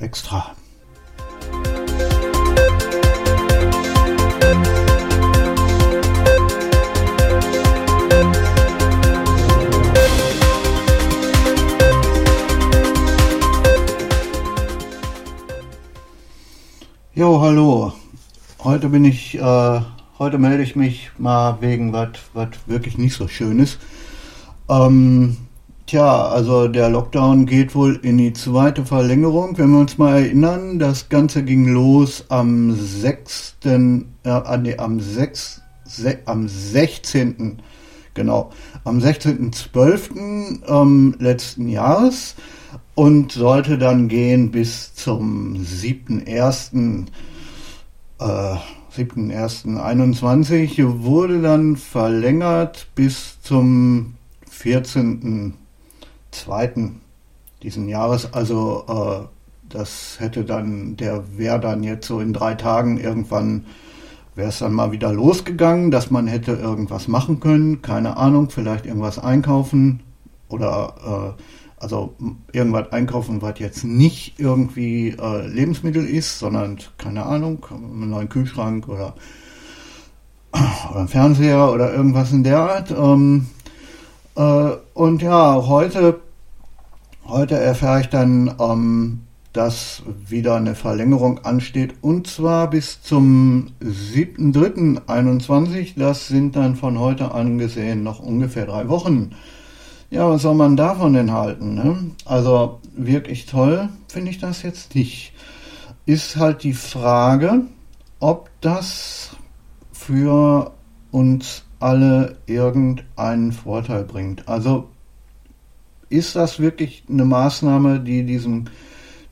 ist extra. Jo, hallo. Heute bin ich, äh, heute melde ich mich mal wegen was, was wirklich nicht so Schönes. Ähm, tja, also der Lockdown geht wohl in die zweite Verlängerung. Wenn wir uns mal erinnern, das Ganze ging los am 6., äh, nee, am 6., se, am 16., genau, am 16.12. Ähm, letzten Jahres und sollte dann gehen bis zum 7.1. Äh, 7.1.21, wurde dann verlängert bis zum 14.2. diesen Jahres. Also äh, das hätte dann, der wäre dann jetzt so in drei Tagen irgendwann, wäre es dann mal wieder losgegangen, dass man hätte irgendwas machen können, keine Ahnung, vielleicht irgendwas einkaufen oder äh, also irgendwas einkaufen, was jetzt nicht irgendwie äh, Lebensmittel ist, sondern, keine Ahnung, einen neuen Kühlschrank oder, oder einen Fernseher oder irgendwas in der Art. Ähm, äh, und ja, heute, heute erfahre ich dann, ähm, dass wieder eine Verlängerung ansteht und zwar bis zum 7.3.21. Das sind dann von heute angesehen noch ungefähr drei Wochen. Ja, was soll man davon denn halten? Ne? Also wirklich toll finde ich das jetzt nicht. Ist halt die Frage, ob das für uns alle irgendeinen Vorteil bringt. Also ist das wirklich eine Maßnahme, die diesem,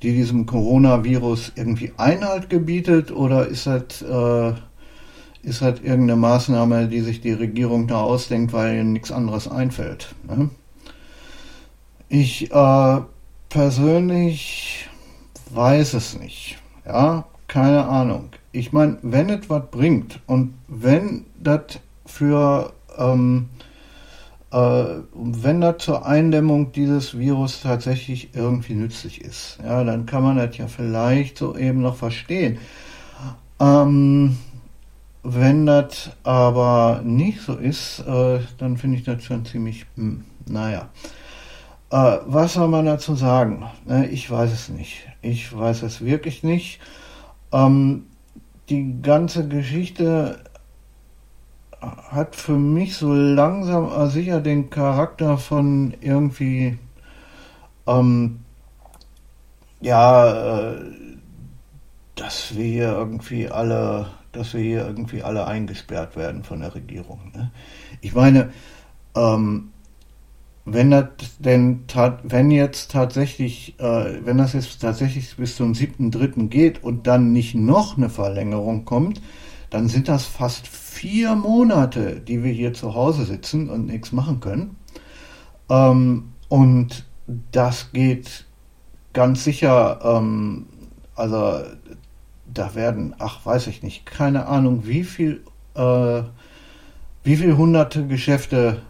die diesem Coronavirus irgendwie Einhalt gebietet oder ist das, äh, ist das irgendeine Maßnahme, die sich die Regierung da ausdenkt, weil ihnen nichts anderes einfällt? Ne? Ich äh, persönlich weiß es nicht. Ja, keine Ahnung. Ich meine, wenn es was bringt und wenn das für ähm, äh, wenn das zur Eindämmung dieses Virus tatsächlich irgendwie nützlich ist, ja, dann kann man das ja vielleicht so eben noch verstehen. Ähm, wenn das aber nicht so ist, äh, dann finde ich das schon ziemlich, hm, naja. Äh, was soll man dazu sagen? Ne, ich weiß es nicht. Ich weiß es wirklich nicht. Ähm, die ganze Geschichte hat für mich so langsam sicher den Charakter von irgendwie, ähm, ja, äh, dass wir hier irgendwie alle, dass wir hier irgendwie alle eingesperrt werden von der Regierung. Ne? Ich meine, ähm, wenn das denn wenn jetzt tatsächlich, äh, wenn das jetzt tatsächlich bis zum 7.3. geht und dann nicht noch eine Verlängerung kommt, dann sind das fast vier Monate, die wir hier zu Hause sitzen und nichts machen können. Ähm, und das geht ganz sicher, ähm, also da werden, ach weiß ich nicht, keine Ahnung, wie viel, äh, wie viel hunderte Geschäfte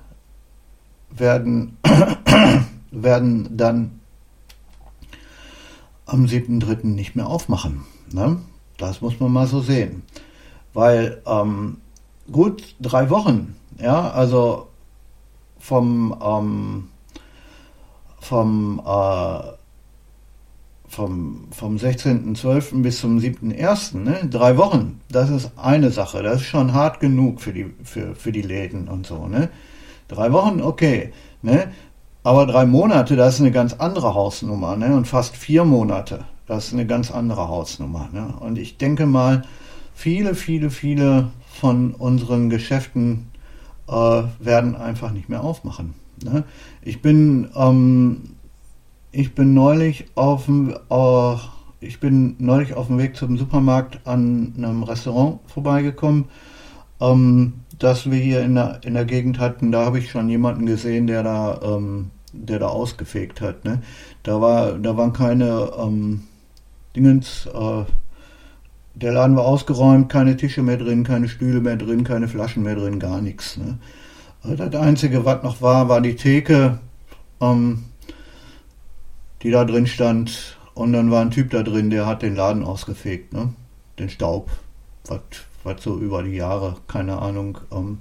werden, werden dann am 7.3. nicht mehr aufmachen. Ne? Das muss man mal so sehen. Weil ähm, gut drei Wochen, ja, also vom, ähm, vom, äh, vom, vom 16.12. bis zum 7.1., ne? drei Wochen, das ist eine Sache, das ist schon hart genug für die, für, für die Läden und so. Ne? Drei Wochen, okay. Ne? Aber drei Monate, das ist eine ganz andere Hausnummer. Ne? Und fast vier Monate, das ist eine ganz andere Hausnummer. Ne? Und ich denke mal, viele, viele, viele von unseren Geschäften äh, werden einfach nicht mehr aufmachen. Ne? Ich bin, ähm, ich bin neulich auf dem, äh, ich bin neulich auf dem Weg zum Supermarkt an einem Restaurant vorbeigekommen. Ähm, das wir hier in der, in der Gegend hatten, da habe ich schon jemanden gesehen, der da, ähm, der da ausgefegt hat. Ne? Da, war, da waren keine ähm, Dingens, äh, der Laden war ausgeräumt, keine Tische mehr drin, keine Stühle mehr drin, keine Flaschen mehr drin, gar nichts. Ne? Äh, das Einzige, was noch war, war die Theke, ähm, die da drin stand. und dann war ein Typ da drin, der hat den Laden ausgefegt, ne? Den Staub. Was, was so über die Jahre, keine Ahnung, ähm,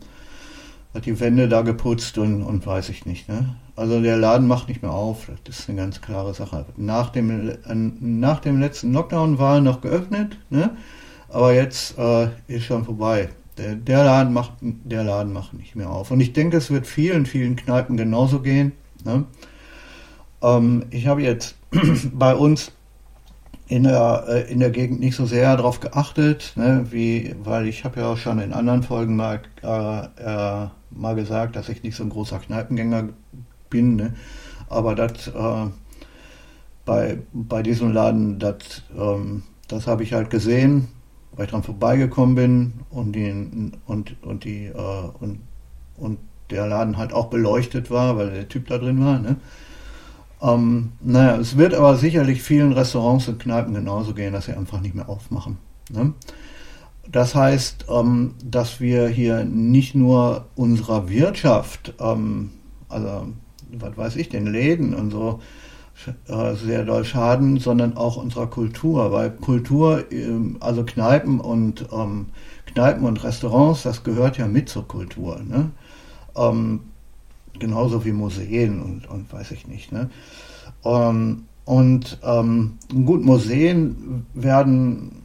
hat die Wände da geputzt und, und weiß ich nicht, ne? Also der Laden macht nicht mehr auf, das ist eine ganz klare Sache. Nach dem, äh, nach dem letzten Lockdown war er noch geöffnet, ne? aber jetzt äh, ist schon vorbei. Der, der, Laden macht, der Laden macht nicht mehr auf. Und ich denke, es wird vielen, vielen Kneipen genauso gehen. Ne? Ähm, ich habe jetzt bei uns in der, äh, in der Gegend nicht so sehr darauf geachtet, ne, wie, weil ich habe ja auch schon in anderen Folgen mal, äh, äh, mal gesagt, dass ich nicht so ein großer Kneipengänger bin. Ne? Aber das äh, bei, bei diesem Laden, das ähm, habe ich halt gesehen weil ich dran vorbeigekommen bin und die, und, und, die, äh, und, und der Laden halt auch beleuchtet war, weil der Typ da drin war. Ne? Ähm, naja, es wird aber sicherlich vielen Restaurants und Kneipen genauso gehen, dass sie einfach nicht mehr aufmachen. Ne? Das heißt, ähm, dass wir hier nicht nur unserer Wirtschaft, ähm, also was weiß ich, den Läden und so, äh, sehr doll schaden, sondern auch unserer Kultur, weil Kultur, ähm, also Kneipen und ähm, Kneipen und Restaurants, das gehört ja mit zur Kultur. Ne? Genauso wie Museen und, und weiß ich nicht. Ne? Ähm, und ähm, gut, Museen werden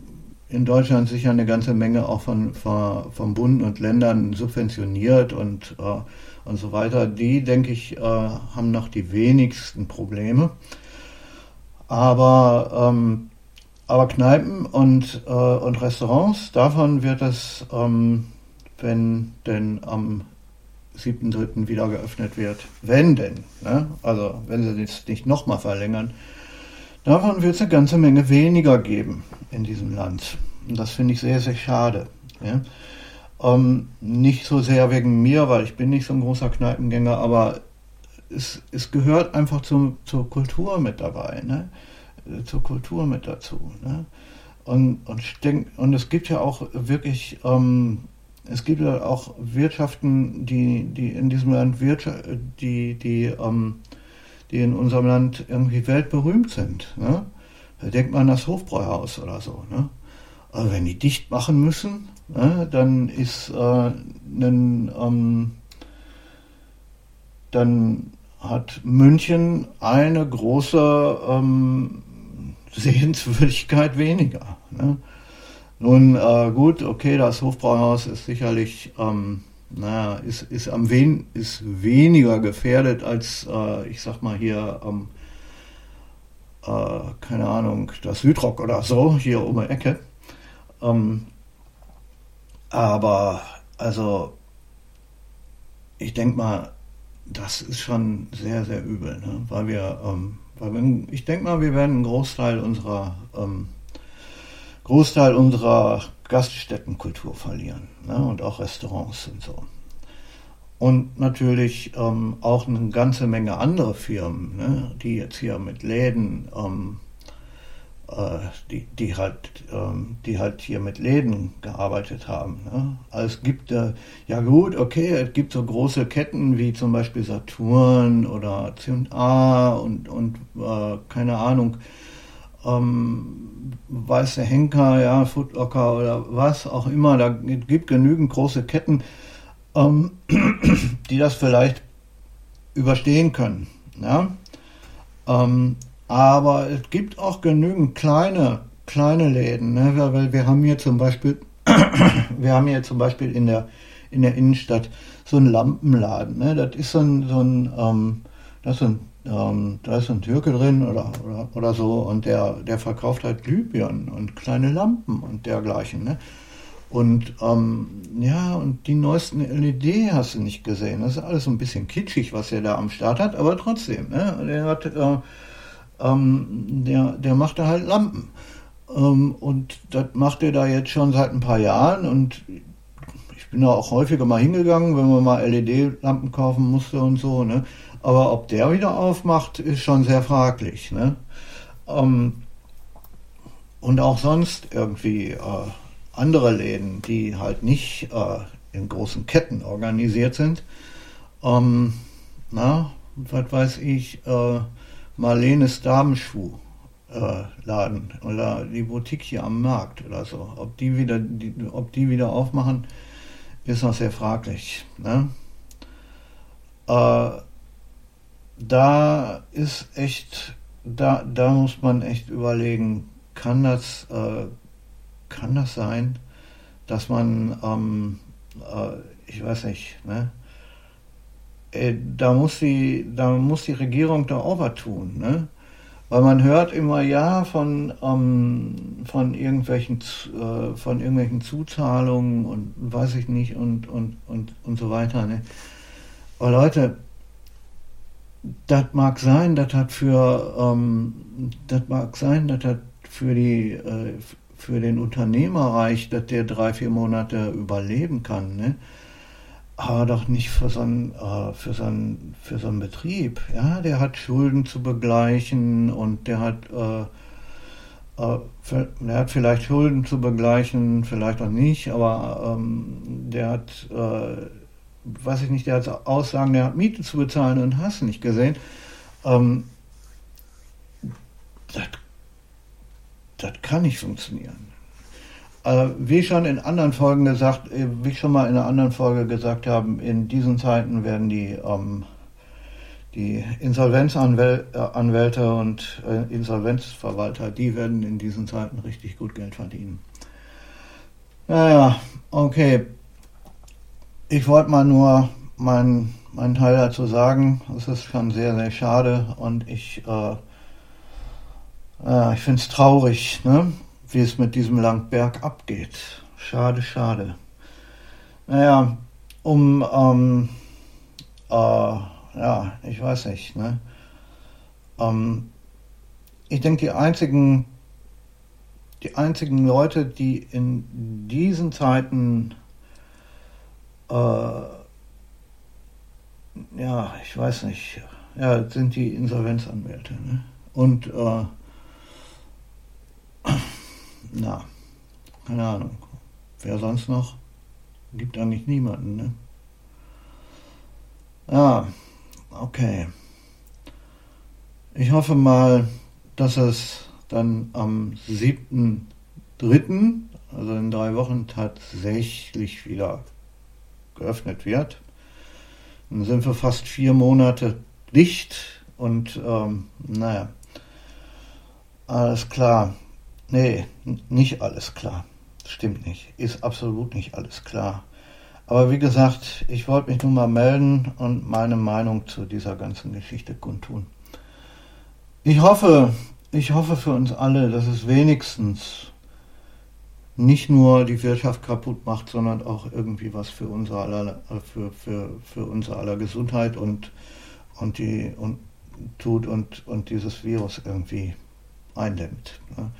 in Deutschland sicher eine ganze Menge auch von, von, von Bund und Ländern subventioniert und äh, und so weiter, die, denke ich, äh, haben noch die wenigsten Probleme. Aber, ähm, aber Kneipen und, äh, und Restaurants, davon wird es, ähm, wenn denn am 7.3. wieder geöffnet wird, wenn denn, ne? also wenn sie jetzt nicht nochmal verlängern, davon wird es eine ganze Menge weniger geben in diesem Land. Und das finde ich sehr, sehr schade. Ja? Ähm, nicht so sehr wegen mir, weil ich bin nicht so ein großer Kneipengänger, aber es, es gehört einfach zum, zur Kultur mit dabei, ne? zur Kultur mit dazu. Ne? Und, und, denk, und es gibt ja auch wirklich, ähm, es gibt ja auch Wirtschaften, die, die in diesem Land die, die, ähm, die in unserem Land irgendwie weltberühmt sind. Ne? Da denkt man an das Hofbräuhaus oder so. Ne? Aber wenn die dicht machen müssen, ne, dann ist äh, ein, ähm, dann hat München eine große ähm, Sehenswürdigkeit weniger. Ne? Nun äh, gut, okay, das Hofbrauhaus ist sicherlich, ähm, naja, ist, ist am wen ist weniger gefährdet als, äh, ich sag mal hier, ähm, äh, keine Ahnung, das Südrock oder so, hier um die Ecke. Ähm, aber also, ich denke mal, das ist schon sehr, sehr übel, ne? weil wir, ähm, weil wir, ich denke mal, wir werden einen Großteil unserer, ähm, Großteil unserer Gaststättenkultur verlieren ne? und auch Restaurants und so. Und natürlich ähm, auch eine ganze Menge andere Firmen, ne? die jetzt hier mit Läden ähm, äh, die, die, halt, ähm, die halt hier mit Läden gearbeitet haben. Ne? Also es gibt, äh, ja gut, okay, es gibt so große Ketten wie zum Beispiel Saturn oder C&A und, und äh, keine Ahnung, ähm, Weiße Henker, ja, Footlocker oder was auch immer. Da gibt genügend große Ketten, ähm, die das vielleicht überstehen können. Ja? Ähm, aber es gibt auch genügend kleine, kleine Läden, ne? weil wir haben hier zum Beispiel, wir haben hier zum Beispiel in der, in der Innenstadt so einen Lampenladen. Ne? Das ist so ein, so ein, ähm, das ist ein ähm, da ist ein Türke drin oder, oder, oder so und der, der verkauft halt Glühbirnen und kleine Lampen und dergleichen. Ne? Und ähm, ja, und die neuesten LED hast du nicht gesehen. Das ist alles so ein bisschen kitschig, was er da am Start hat, aber trotzdem. Ne? Der hat äh, ähm, der, der macht da halt Lampen. Ähm, und das macht er da jetzt schon seit ein paar Jahren und ich bin da auch häufiger mal hingegangen, wenn man mal LED-Lampen kaufen musste und so. Ne? Aber ob der wieder aufmacht, ist schon sehr fraglich. Ne? Ähm, und auch sonst irgendwie äh, andere Läden, die halt nicht äh, in großen Ketten organisiert sind. Ähm, na, was weiß ich, äh, Marlenes Damenschuh. Laden oder die Boutique hier am Markt oder so. Ob die wieder, die, ob die wieder aufmachen, ist noch sehr fraglich. Ne? Äh, da ist echt, da, da muss man echt überlegen, kann das, äh, kann das sein, dass man, ähm, äh, ich weiß nicht, ne? Äh, da muss die, da muss die Regierung da auch was tun, ne? Weil man hört immer ja von, ähm, von irgendwelchen äh, von irgendwelchen Zuzahlungen und weiß ich nicht und und und und so weiter. Ne? Aber Leute, das mag sein, das hat für ähm, das mag sein, das hat für die äh, für den Unternehmer reicht, dass der drei vier Monate überleben kann, ne? aber doch nicht für so einen, äh, für so einen, für so einen Betrieb. Ja, der hat Schulden zu begleichen und der hat äh, äh, der hat vielleicht Schulden zu begleichen, vielleicht auch nicht, aber ähm, der hat äh, weiß ich nicht, der hat Aussagen, der hat Miete zu bezahlen und hast nicht gesehen. Ähm, das, kann nicht funktionieren. Äh, wie schon in anderen Folgen gesagt, äh, wie ich schon mal in einer anderen Folge gesagt habe, in diesen Zeiten werden die, ähm, die Insolvenzanwälte und äh, Insolvenzverwalter, die werden in diesen Zeiten richtig gut Geld verdienen. Naja, okay. Ich wollte mal nur meinen mein Teil dazu sagen. Es ist schon sehr, sehr schade und ich, äh, äh, ich finde es traurig, ne? wie es mit diesem Land bergab geht. Schade, schade. Naja, um, ähm, äh, ja, ich weiß nicht, ne? Ähm, ich denke, die einzigen, die einzigen Leute, die in diesen Zeiten äh, ja, ich weiß nicht, ja, sind die Insolvenzanwälte. Ne? Und, äh, na, keine Ahnung, wer sonst noch? Gibt eigentlich niemanden, ne? Ja, okay. Ich hoffe mal, dass es dann am 7.3., also in drei Wochen, tatsächlich wieder geöffnet wird. Dann sind wir fast vier Monate dicht und ähm, naja, alles klar. Nee, nicht alles klar. Stimmt nicht. Ist absolut nicht alles klar. Aber wie gesagt, ich wollte mich nun mal melden und meine Meinung zu dieser ganzen Geschichte kundtun. Ich hoffe, ich hoffe für uns alle, dass es wenigstens nicht nur die Wirtschaft kaputt macht, sondern auch irgendwie was für unser aller, für, für, für unser aller Gesundheit und, und die und tut und, und dieses Virus irgendwie eindämmt. Ne?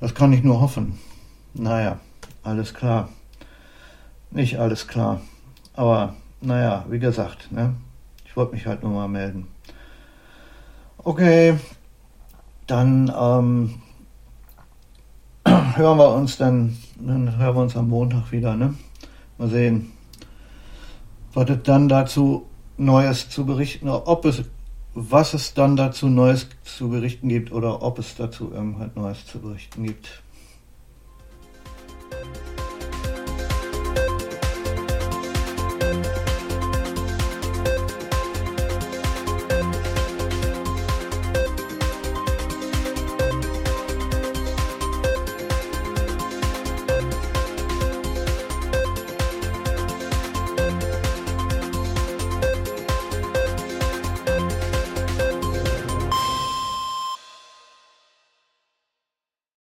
Das kann ich nur hoffen. Naja, alles klar. Nicht alles klar. Aber naja, wie gesagt, ne? ich wollte mich halt nur mal melden. Okay, dann ähm, hören wir uns dann, dann hören wir uns am Montag wieder, ne? Mal sehen, was dann dazu Neues zu berichten, ob es, was es dann dazu Neues zu berichten gibt oder ob es dazu irgendwas Neues zu berichten gibt.